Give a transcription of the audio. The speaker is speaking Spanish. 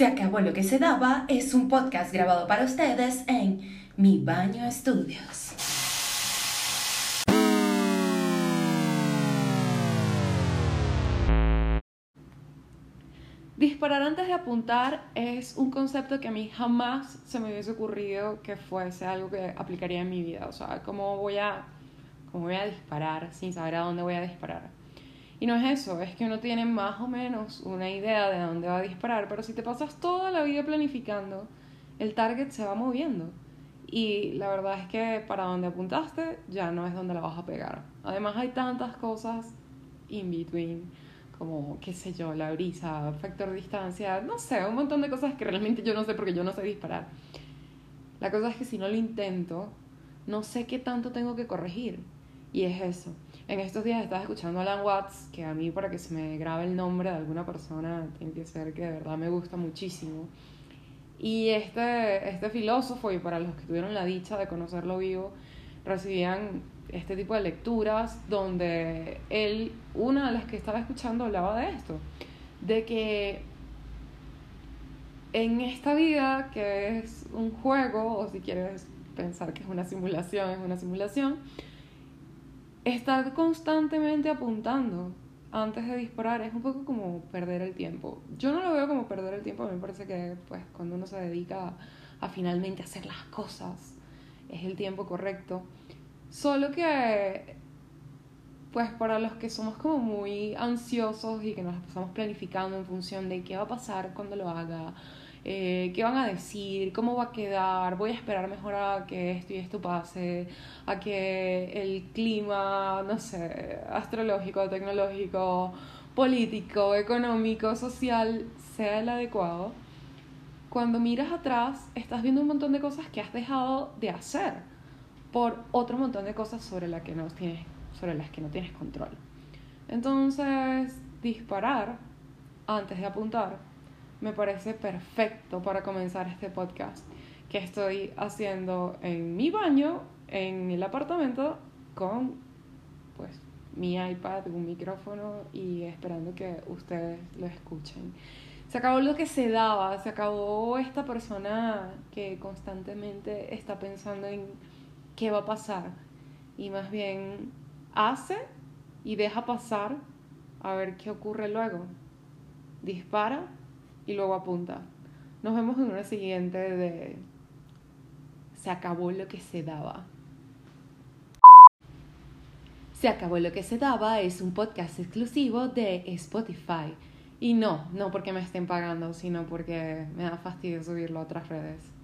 Se acabó lo que se daba es un podcast grabado para ustedes en Mi Baño Estudios. Disparar antes de apuntar es un concepto que a mí jamás se me hubiese ocurrido que fuese algo que aplicaría en mi vida. O sea, ¿cómo voy a, cómo voy a disparar sin saber a dónde voy a disparar? Y no es eso, es que uno tiene más o menos una idea de dónde va a disparar, pero si te pasas toda la vida planificando, el target se va moviendo. Y la verdad es que para donde apuntaste ya no es donde la vas a pegar. Además hay tantas cosas in between, como, qué sé yo, la brisa, factor distancia, no sé, un montón de cosas que realmente yo no sé porque yo no sé disparar. La cosa es que si no lo intento, no sé qué tanto tengo que corregir. Y es eso. En estos días estaba escuchando a Alan Watts, que a mí para que se me grabe el nombre de alguna persona tiene que ser que de verdad me gusta muchísimo. Y este, este filósofo, y para los que tuvieron la dicha de conocerlo vivo, recibían este tipo de lecturas donde él, una de las que estaba escuchando, hablaba de esto, de que en esta vida, que es un juego, o si quieres pensar que es una simulación, es una simulación, estar constantemente apuntando antes de disparar es un poco como perder el tiempo. Yo no lo veo como perder el tiempo, a mí me parece que pues cuando uno se dedica a, finalmente hacer las cosas es el tiempo correcto. Solo que pues para los que somos como muy ansiosos y que nos pasamos planificando en función de qué va a pasar cuando lo haga, eh, qué van a decir, cómo va a quedar, voy a esperar mejor a que esto y esto pase, a que el clima, no sé, astrológico, tecnológico, político, económico, social sea el adecuado. Cuando miras atrás, estás viendo un montón de cosas que has dejado de hacer por otro montón de cosas sobre, la que no tienes, sobre las que no tienes control. Entonces, disparar antes de apuntar me parece perfecto para comenzar este podcast que estoy haciendo en mi baño, en el apartamento, con pues mi iPad, un micrófono y esperando que ustedes lo escuchen. Se acabó lo que se daba, se acabó esta persona que constantemente está pensando en qué va a pasar y más bien hace y deja pasar a ver qué ocurre luego. Dispara y luego apunta. Nos vemos en una siguiente de Se acabó lo que se daba. Se acabó lo que se daba es un podcast exclusivo de Spotify. Y no, no porque me estén pagando, sino porque me da fastidio subirlo a otras redes.